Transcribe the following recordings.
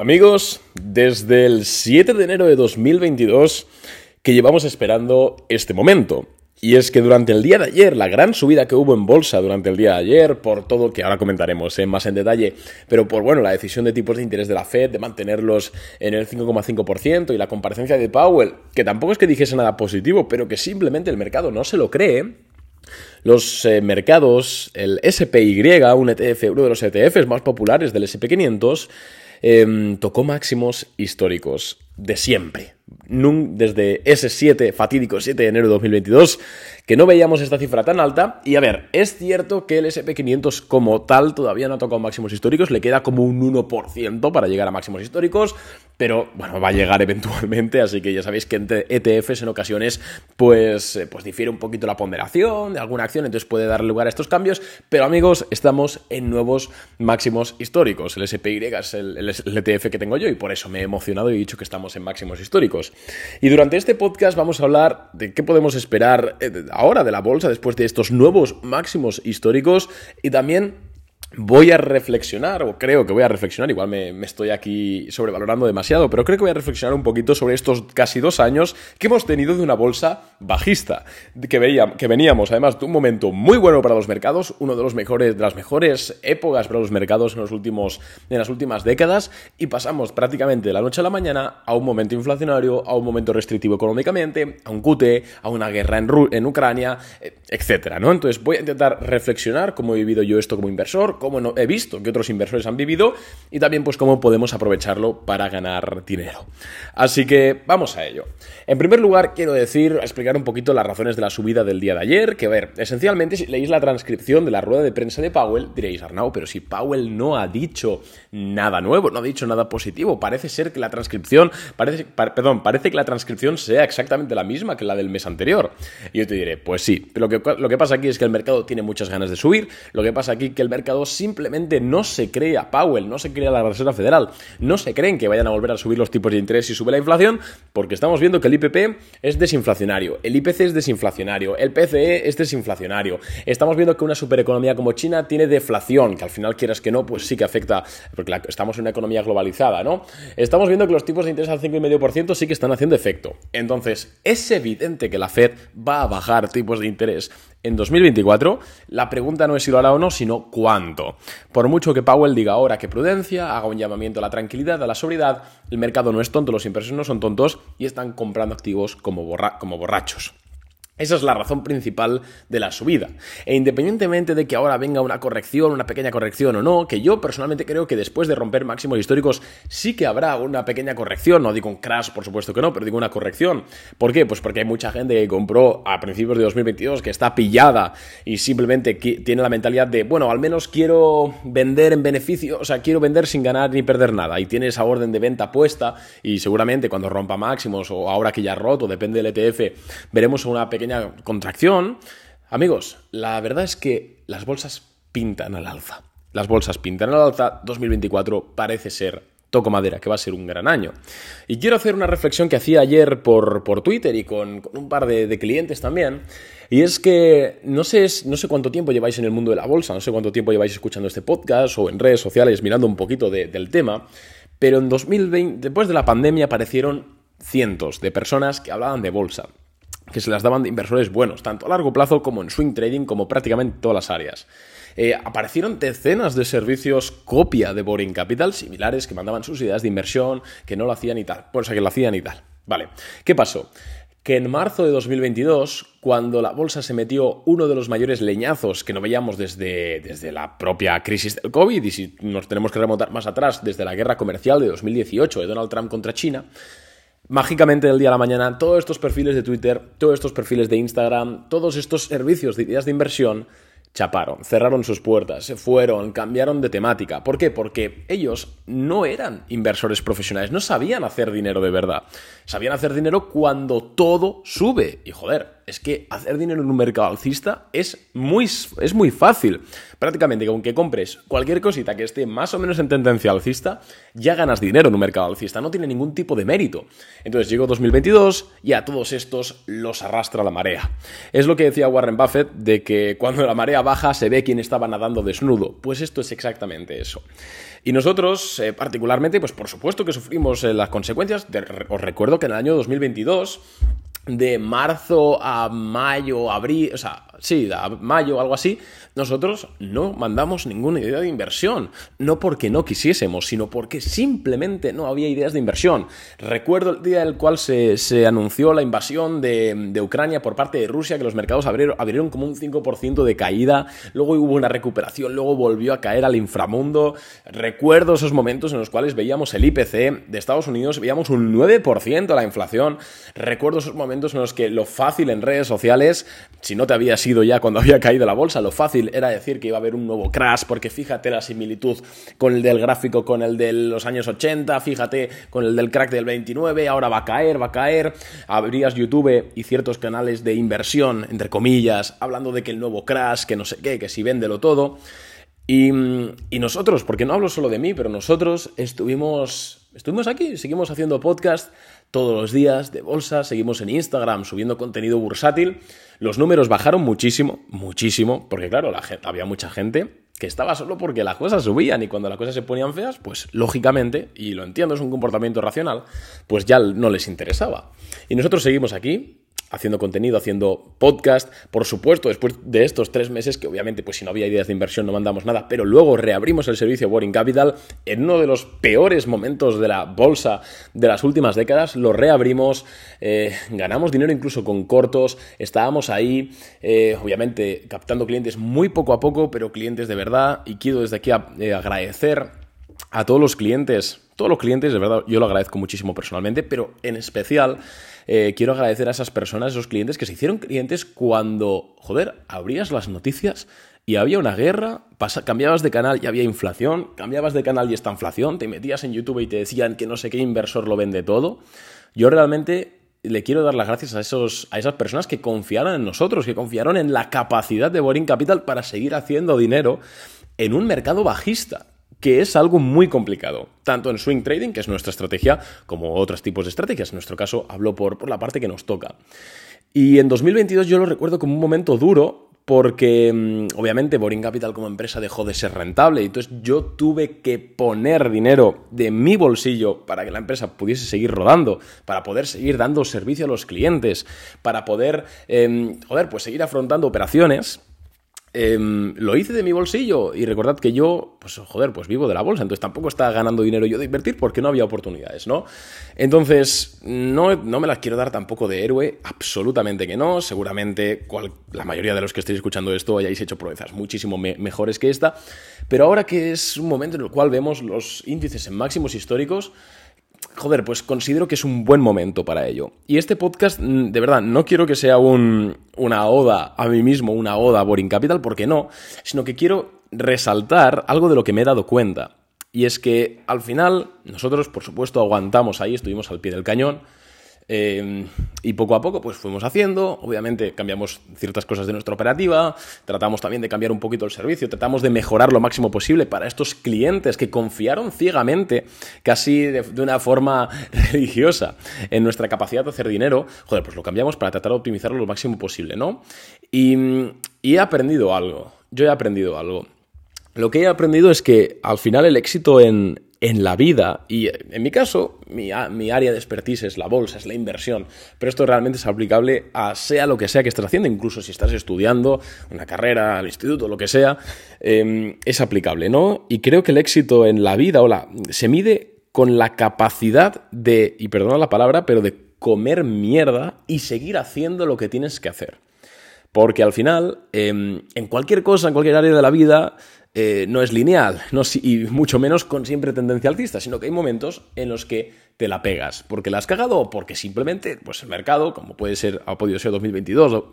Amigos, desde el 7 de enero de 2022 que llevamos esperando este momento. Y es que durante el día de ayer, la gran subida que hubo en bolsa durante el día de ayer, por todo que ahora comentaremos ¿eh? más en detalle, pero por bueno, la decisión de tipos de interés de la Fed de mantenerlos en el 5,5% y la comparecencia de Powell, que tampoco es que dijese nada positivo, pero que simplemente el mercado no se lo cree, los eh, mercados, el SPY, un ETF, uno de los ETFs más populares del SP500, Em, tocó máximos históricos de siempre. Desde ese 7, fatídico 7 de enero de 2022, que no veíamos esta cifra tan alta. Y a ver, es cierto que el SP500 como tal todavía no ha tocado máximos históricos, le queda como un 1% para llegar a máximos históricos, pero bueno, va a llegar eventualmente, así que ya sabéis que entre ETFs en ocasiones pues, eh, pues difiere un poquito la ponderación de alguna acción, entonces puede dar lugar a estos cambios, pero amigos, estamos en nuevos máximos históricos. El SPY es el, el ETF que tengo yo y por eso me he emocionado y he dicho que estamos en máximos históricos. Y durante este podcast vamos a hablar de qué podemos esperar eh, ahora de la bolsa después de estos nuevos máximos históricos y también voy a reflexionar, o creo que voy a reflexionar, igual me, estoy aquí sobrevalorando demasiado, pero creo que voy a reflexionar un poquito sobre estos casi dos años que hemos tenido de una bolsa bajista, que, veía, que veníamos además de un momento muy bueno para los mercados, uno de los mejores, de las mejores épocas para los mercados en, los últimos, en las últimas décadas, y pasamos prácticamente de la noche a la mañana a un momento inflacionario, a un momento restrictivo económicamente, a un QT, a una guerra en, en Ucrania, eh, etcétera, ¿no? Entonces voy a intentar reflexionar cómo he vivido yo esto como inversor, cómo he visto que otros inversores han vivido y también pues cómo podemos aprovecharlo para ganar dinero. Así que vamos a ello. En primer lugar, quiero decir, explicar un poquito las razones de la subida del día de ayer, que a ver, esencialmente si leéis la transcripción de la rueda de prensa de Powell, diréis, Arnau, pero si Powell no ha dicho nada nuevo, no ha dicho nada positivo, parece ser que la transcripción, parece, perdón, parece que la transcripción sea exactamente la misma que la del mes anterior. Y yo te diré, pues sí, pero lo que, lo que pasa aquí es que el mercado tiene muchas ganas de subir, lo que pasa aquí es que el mercado simplemente no se cree a Powell, no se cree a la Reserva Federal, no se creen que vayan a volver a subir los tipos de interés y sube la inflación, porque estamos viendo que el IPP es desinflacionario, el IPC es desinflacionario, el PCE es desinflacionario. Estamos viendo que una supereconomía como China tiene deflación, que al final quieras que no, pues sí que afecta, porque estamos en una economía globalizada, ¿no? Estamos viendo que los tipos de interés al 5,5% sí que están haciendo efecto. Entonces, es evidente que la Fed va a bajar tipos de interés en 2024, la pregunta no es si lo hará o no, sino cuánto. Por mucho que Powell diga ahora que prudencia, haga un llamamiento a la tranquilidad, a la sobriedad, el mercado no es tonto, los inversores no son tontos y están comprando activos como, como borrachos. Esa es la razón principal de la subida. E independientemente de que ahora venga una corrección, una pequeña corrección o no, que yo personalmente creo que después de romper máximos históricos sí que habrá una pequeña corrección, no digo un crash, por supuesto que no, pero digo una corrección. ¿Por qué? Pues porque hay mucha gente que compró a principios de 2022 que está pillada y simplemente tiene la mentalidad de, bueno, al menos quiero vender en beneficio, o sea, quiero vender sin ganar ni perder nada y tiene esa orden de venta puesta y seguramente cuando rompa máximos o ahora que ya ha roto, depende del ETF, veremos una pequeña contracción. Amigos, la verdad es que las bolsas pintan al alza. Las bolsas pintan al alza. 2024 parece ser toco madera, que va a ser un gran año. Y quiero hacer una reflexión que hacía ayer por, por Twitter y con, un par de, clientes también. Y es que no sé, no sé cuánto tiempo lleváis en el mundo de la bolsa, no sé cuánto tiempo lleváis escuchando este podcast o en redes sociales mirando un poquito del tema, pero en 2020, después de la pandemia, aparecieron cientos de personas que hablaban de bolsa que se las daban de inversores buenos, tanto a largo plazo como en swing trading, como prácticamente todas las áreas. Eh, aparecieron decenas de servicios copia de Boring Capital, similares, que mandaban sus ideas de inversión, que no lo hacían y tal. Por eso que lo hacían y tal. Vale, ¿qué pasó? Que en marzo de 2022, cuando la bolsa se metió uno de los mayores leñazos que no veíamos desde, desde la propia crisis del COVID, y si nos tenemos que remontar más atrás, desde la guerra comercial de 2018 de Donald Trump contra China, mágicamente del día a la mañana todos estos perfiles de Twitter, todos estos perfiles de Instagram, todos estos servicios de ideas de inversión chaparon, cerraron sus puertas, se fueron, cambiaron de temática. ¿Por qué? Porque ellos no eran inversores profesionales, no sabían hacer dinero de verdad. Sabían hacer dinero cuando todo sube. Y joder, es que hacer dinero en un mercado alcista es muy, es muy fácil. Prácticamente con que compres cualquier cosita que esté más o menos en tendencia alcista, ya ganas dinero en un mercado alcista. No tiene ningún tipo de mérito. Entonces llegó 2022 y a todos estos los arrastra la marea. Es lo que decía Warren Buffett de que cuando la marea baja se ve quién estaba nadando desnudo. Pues esto es exactamente eso. Y nosotros, eh, particularmente, pues por supuesto que sufrimos eh, las consecuencias. os recuerdo que en el año 2022 de marzo a mayo, abril, o sea, sí, a mayo, algo así, nosotros no mandamos ninguna idea de inversión. No porque no quisiésemos, sino porque simplemente no había ideas de inversión. Recuerdo el día en el cual se, anunció la invasión de, Ucrania por parte de Rusia, que los mercados abrieron, abrieron como un 5% de caída, luego hubo una recuperación, luego volvió a caer al inframundo. Recuerdo esos momentos en los cuales veíamos el IPC de Estados Unidos, veíamos un 9% la inflación. Recuerdo esos momentos en los que lo fácil en redes sociales, si no te había ya cuando había caído la bolsa, lo fácil era decir que iba a haber un nuevo crash, porque fíjate la similitud con el del gráfico con el de los años 80, fíjate con el del crack del 29, ahora va a caer, va a caer. Abrías YouTube y ciertos canales de inversión, entre comillas, hablando de que el nuevo crash, que no sé qué, que si véndelo todo. Y, y, nosotros, porque no hablo solo de mí, pero nosotros estuvimos, estuvimos aquí, seguimos haciendo podcast todos los días de bolsa, seguimos en Instagram subiendo contenido bursátil. Los números bajaron muchísimo, muchísimo, porque claro, la había mucha gente que estaba solo porque las cosas subían y cuando las cosas se ponían feas, pues lógicamente, y lo entiendo, es un comportamiento racional, pues ya no les interesaba. Y nosotros seguimos aquí, haciendo contenido, haciendo podcast. Por supuesto, después de estos tres meses, que obviamente, pues si no había ideas de inversión no mandamos nada, pero luego reabrimos el servicio Boring Capital en uno de los peores momentos de la bolsa de las últimas décadas, lo reabrimos, eh, ganamos dinero incluso con cortos, estábamos ahí, eh, obviamente, captando clientes muy poco a poco, pero clientes de verdad, y quiero desde aquí eh, agradecer a todos los clientes, todos los clientes, de verdad, yo lo agradezco muchísimo personalmente, pero en especial eh, quiero agradecer a esas personas, a esos clientes que se hicieron clientes cuando, joder, abrías las noticias y había una guerra, cambiabas de canal y había inflación, cambiabas de canal y esta inflación, te metías en YouTube y te decían que no sé qué inversor lo vende todo. Yo realmente le quiero dar las gracias a, esos, a esas personas que confiaron en nosotros, que confiaron en la capacidad de Boring Capital para seguir haciendo dinero en un mercado bajista que es algo muy complicado, tanto en swing trading, que es nuestra estrategia, como otros tipos de estrategias. En nuestro caso, hablo por, por la parte que nos toca. Y en 2022 yo lo recuerdo como un momento duro porque mm, obviamente Boring Capital como empresa dejó de ser rentable y entonces yo tuve que poner dinero de mi bolsillo para que la empresa pudiese seguir rodando, para poder seguir dando servicio a los clientes, para poder, em, joder, pues seguir afrontando operaciones Em, lo hice de mi bolsillo y recordad que yo, pues joder, pues vivo de la bolsa, entonces tampoco estaba ganando dinero yo de invertir porque no había oportunidades, ¿no? Entonces, no, no me las quiero dar tampoco de héroe, absolutamente que no, seguramente la mayoría de los que estéis escuchando esto hayáis hecho proezas muchísimo mejores que esta, pero ahora que es un momento en el cual vemos los índices en máximos históricos, joder, pues considero que es un buen momento para ello. Y este podcast, mm, de verdad, no quiero que sea una oda a mí mismo, una oda a Boring Capital, porque no, sino que quiero resaltar algo de lo que me he dado cuenta. Y es que al final nosotros, por supuesto, aguantamos ahí, estuvimos al pie del cañón, Em, y poco a poco, pues fuimos haciendo. Obviamente, cambiamos ciertas cosas de nuestra operativa. Tratamos también de cambiar un poquito el servicio. Tratamos de mejorar lo máximo posible para estos clientes que confiaron ciegamente, casi de, una forma religiosa, en nuestra capacidad de hacer dinero. Joder, pues lo cambiamos para tratar de optimizarlo lo máximo posible, ¿no? y he aprendido algo. Yo he aprendido algo. Lo que he aprendido es que al final el éxito en, en la vida, y en mi caso, mi, área de expertise es la bolsa, es la inversión, pero esto realmente es aplicable a sea lo que sea que estés haciendo, incluso si estás estudiando una carrera, al instituto, lo que sea, em, es aplicable, ¿no? Y creo que el éxito en la vida, o la, se mide con la capacidad de, y perdona la palabra, pero de comer mierda y seguir haciendo lo que tienes que hacer. Porque al final, em, en cualquier cosa, en cualquier área de la vida, eh, no es lineal, y mucho menos con siempre tendencia alcista, sino que hay momentos en los que te la pegas, porque la has cagado o porque simplemente pues el mercado, como puede ser, ha podido ser 2022 o,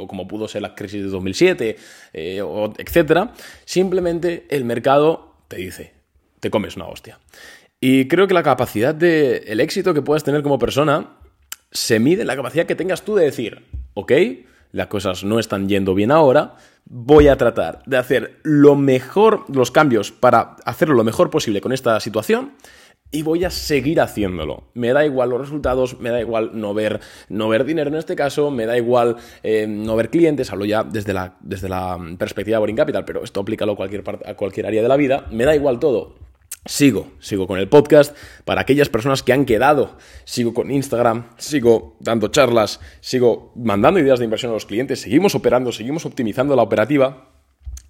o como pudo ser la crisis de 2007, eh, o, etcétera, simplemente el mercado te dice, te comes una hostia. Y creo que la capacidad de, el éxito que puedas tener como persona se mide en la capacidad que tengas tú de decir, ok, las cosas no están yendo bien ahora, voy a tratar de hacer lo mejor, los cambios para hacerlo lo mejor posible con esta situación y voy a seguir haciéndolo. Me da igual los resultados, me da igual no ver, no ver dinero en este caso, me da igual eh, no ver clientes, hablo ya desde la, desde la perspectiva de Boring Capital, pero esto aplícalo a cualquier, a cualquier área de la vida, me da igual todo. Sigo, sigo con el podcast para aquellas personas que han quedado, sigo con Instagram, sigo dando charlas, sigo mandando ideas de inversión a los clientes, seguimos operando, seguimos optimizando la operativa.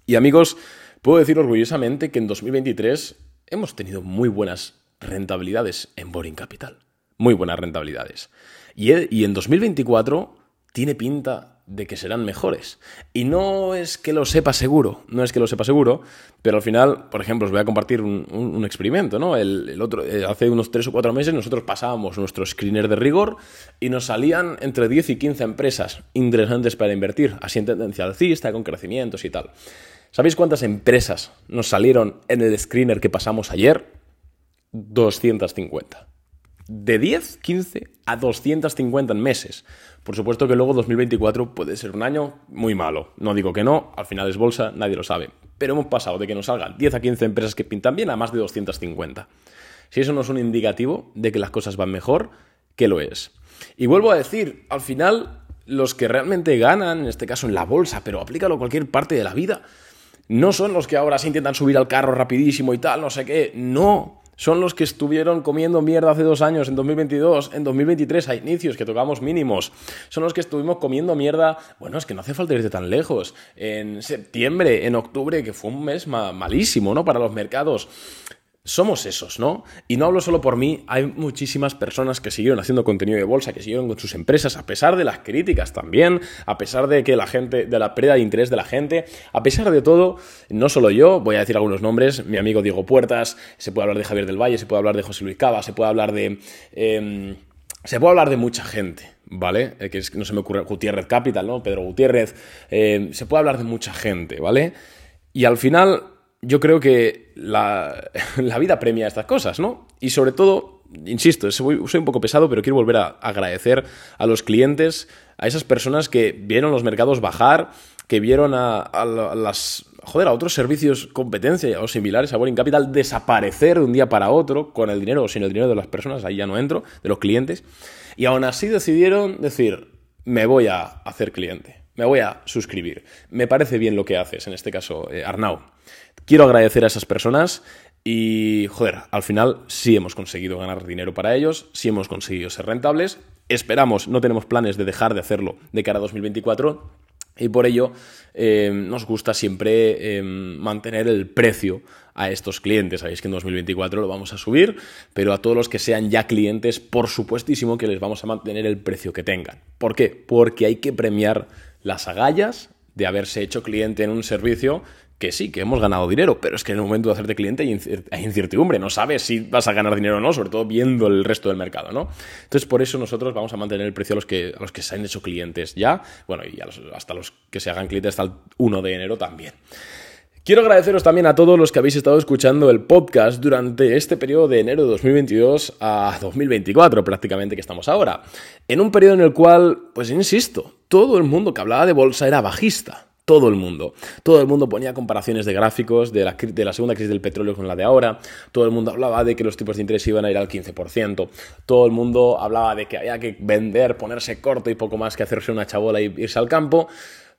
Y amigos, puedo decir orgullosamente que en 2023 hemos tenido muy buenas rentabilidades en Boring Capital. Muy buenas rentabilidades. Y, en 2024 tiene pinta de que serán mejores. Y no es que lo sepa seguro, no es que lo sepa seguro, pero al final, por ejemplo, os voy a compartir un, experimento, ¿no? El, otro, eh, hace unos 3 o 4 meses nosotros pasábamos nuestro screener de rigor y nos salían entre 10 y 15 empresas interesantes para invertir, así en tendencia alcista, con crecimientos y tal. ¿Sabéis cuántas empresas nos salieron en el screener que pasamos ayer? 250. De 10, 15 a 250 en meses. Por supuesto que luego 2024 puede ser un año muy malo. No digo que no, al final es bolsa, nadie lo sabe. Pero hemos pasado de que nos salgan 10 a 15 empresas que pintan bien a más de 250. Si eso no es un indicativo de que las cosas van mejor, ¿qué lo es? Y vuelvo a decir, al final, los que realmente ganan, en este caso en la bolsa, pero aplícalo a cualquier parte de la vida, no son los que ahora se intentan subir al carro rapidísimo y tal, no sé qué. No, son los que estuvieron comiendo mierda hace dos años, en 2022, en 2023 a inicios, que tocamos mínimos. Son los que estuvimos comiendo mierda, bueno, es que no hace falta irse tan lejos, en septiembre, en octubre, que fue un mes malísimo, ¿no? Para los mercados somos esos, ¿no? Y no hablo solo por mí, hay muchísimas personas que siguieron haciendo contenido de bolsa, que siguieron con sus empresas, a pesar de las críticas también, a pesar de que la gente, de la pérdida de interés de la gente, a pesar de todo, no solo yo, voy a decir algunos nombres, mi amigo Diego Puertas, se puede hablar de Javier del Valle, se puede hablar de José Luis Cava, se puede hablar de... Em, se puede hablar de mucha gente, ¿vale? Eh, que no se me ocurre Gutiérrez Capital, ¿no? Pedro Gutiérrez, em, se puede hablar de mucha gente, ¿vale? Y al final yo creo que la, vida premia estas cosas, ¿no? Y sobre todo, insisto, soy, un poco pesado, pero quiero volver a agradecer a los clientes, a esas personas que vieron los mercados bajar, que vieron a, las joder, a otros servicios competencia o similares a Boring Capital desaparecer de un día para otro con el dinero o sin el dinero de las personas, ahí ya no entro, de los clientes, y aún así decidieron decir, me voy a hacer cliente, me voy a suscribir, me parece bien lo que haces, en este caso, eh, Arnau. Quiero agradecer a esas personas y, joder, al final sí hemos conseguido ganar dinero para ellos, sí hemos conseguido ser rentables. Esperamos, no tenemos planes de dejar de hacerlo de cara a 2024 y por ello eh, nos gusta siempre eh, mantener el precio a estos clientes. Sabéis que en 2024 lo vamos a subir, pero a todos los que sean ya clientes, por supuestísimo que les vamos a mantener el precio que tengan. ¿Por qué? Porque hay que premiar las agallas de haberse hecho cliente en un servicio que sí, que hemos ganado dinero, pero es que en el momento de hacerte cliente hay incertidumbre, no sabes si vas a ganar dinero o no, sobre todo viendo el resto del mercado, ¿no? Entonces, por eso nosotros vamos a mantener el precio a los que, los que se han hecho clientes ya, bueno, y hasta los que se hagan clientes hasta el 1 de enero también. Quiero agradeceros también a todos los que habéis estado escuchando el podcast durante este periodo de enero de 2022 a 2024 prácticamente que estamos ahora. En un periodo en el cual, pues insisto, todo el mundo que hablaba de bolsa era bajista todo el mundo. Todo el mundo ponía comparaciones de gráficos de la, segunda crisis del petróleo con la de ahora. Todo el mundo hablaba de que los tipos de interés iban a ir al 15%. Todo el mundo hablaba de que había que vender, ponerse corto y poco más que hacerse una chabola y irse al campo.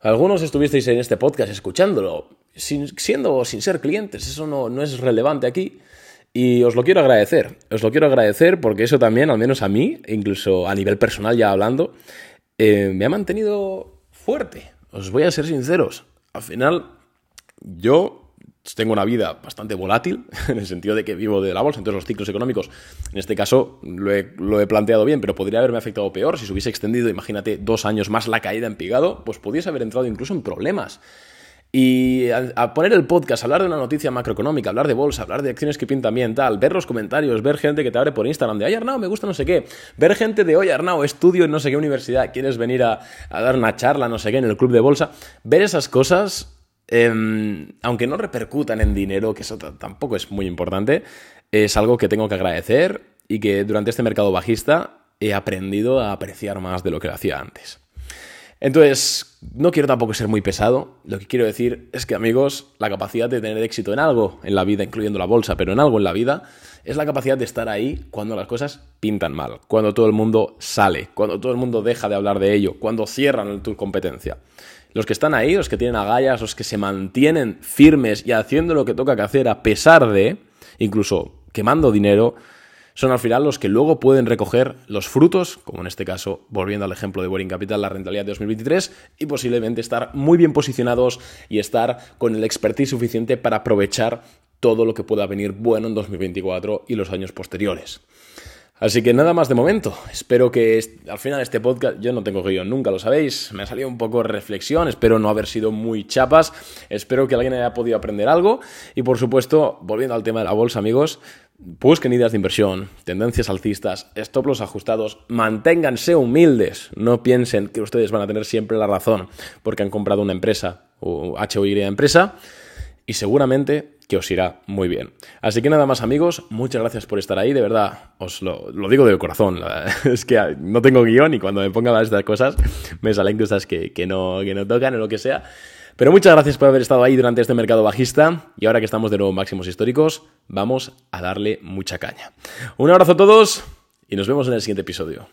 Algunos estuvisteis en este podcast escuchándolo, sin, siendo o sin ser clientes. Eso no, no es relevante aquí. Y os lo quiero agradecer. Os lo quiero agradecer porque eso también, al menos a mí, incluso a nivel personal ya hablando, eh, me ha mantenido fuerte os voy a ser sinceros, al final yo tengo una vida bastante volátil, en el sentido de que vivo de la bolsa, entonces los ciclos económicos, en este caso lo he, planteado bien, pero podría haberme afectado peor si se hubiese extendido, imagínate, dos años más la caída en pigado, pues pudiese haber entrado incluso en problemas. Y a, poner el podcast, hablar de una noticia macroeconómica, hablar de bolsa, hablar de acciones que pintan bien, tal, ver los comentarios, ver gente que te abre por Instagram de, ay Arnau, me gusta no sé qué, ver gente de, oye Arnau, estudio en no sé qué universidad, quieres venir a, dar una charla, no sé qué, en el club de bolsa, ver esas cosas, em, aunque no repercutan en dinero, que eso tampoco es muy importante, es algo que tengo que agradecer y que durante este mercado bajista he aprendido a apreciar más de lo que lo hacía antes. Entonces, no quiero tampoco ser muy pesado. Lo que quiero decir es que, amigos, la capacidad de tener éxito en algo en la vida, incluyendo la bolsa, pero en algo en la vida, es la capacidad de estar ahí cuando las cosas pintan mal, cuando todo el mundo sale, cuando todo el mundo deja de hablar de ello, cuando cierran tu competencia. Los que están ahí, los que tienen agallas, los que se mantienen firmes y haciendo lo que toca que hacer a pesar de, incluso quemando dinero, son al final los que luego pueden recoger los frutos, como en este caso, volviendo al ejemplo de Boring Capital, la rentabilidad de 2023, y posiblemente estar muy bien posicionados y estar con el expertise suficiente para aprovechar todo lo que pueda venir bueno en 2024 y los años posteriores. Así que nada más de momento. Espero que al final este podcast, yo no tengo guion, nunca lo sabéis. Me ha salido un poco reflexión, espero no haber sido muy chapas. Espero que alguien haya podido aprender algo. Y por supuesto, volviendo al tema de la bolsa, amigos, Busquen ideas de inversión, tendencias alcistas, stop ajustados, manténganse humildes, no piensen que ustedes van a tener siempre la razón porque han comprado una empresa o H o Y empresa y seguramente que os irá muy bien. Así que nada más amigos, muchas gracias por estar ahí, de verdad, os lo, digo de corazón, es que no tengo guion y cuando me ponga a estas cosas me salen cosas que, que, no, que no tocan o lo que sea. Pero muchas gracias por haber estado ahí durante este mercado bajista y ahora que estamos de nuevo máximos históricos, vamos a darle mucha caña. Un abrazo a todos y nos vemos en el siguiente episodio.